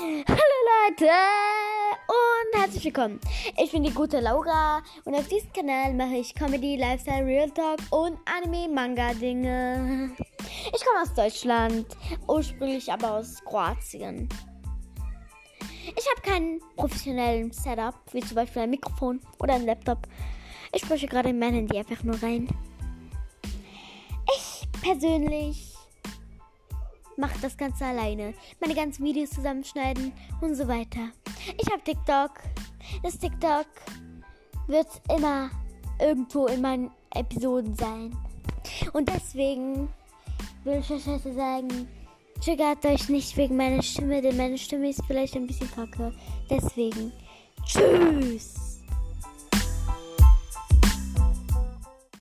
Hallo Leute und herzlich willkommen. Ich bin die gute Laura und auf diesem Kanal mache ich Comedy, Lifestyle, Real Talk und Anime, Manga Dinge. Ich komme aus Deutschland, ursprünglich aber aus Kroatien. Ich habe keinen professionellen Setup, wie zum Beispiel ein Mikrofon oder ein Laptop. Ich spreche gerade in mein Handy einfach nur rein. Ich persönlich mache das Ganze alleine. Meine ganzen Videos zusammenschneiden und so weiter. Ich habe TikTok. Das TikTok wird immer irgendwo in meinen Episoden sein. Und deswegen will ich euch heute sagen, triggert euch nicht wegen meiner Stimme, denn meine Stimme ist vielleicht ein bisschen kacke. Deswegen, tschüss!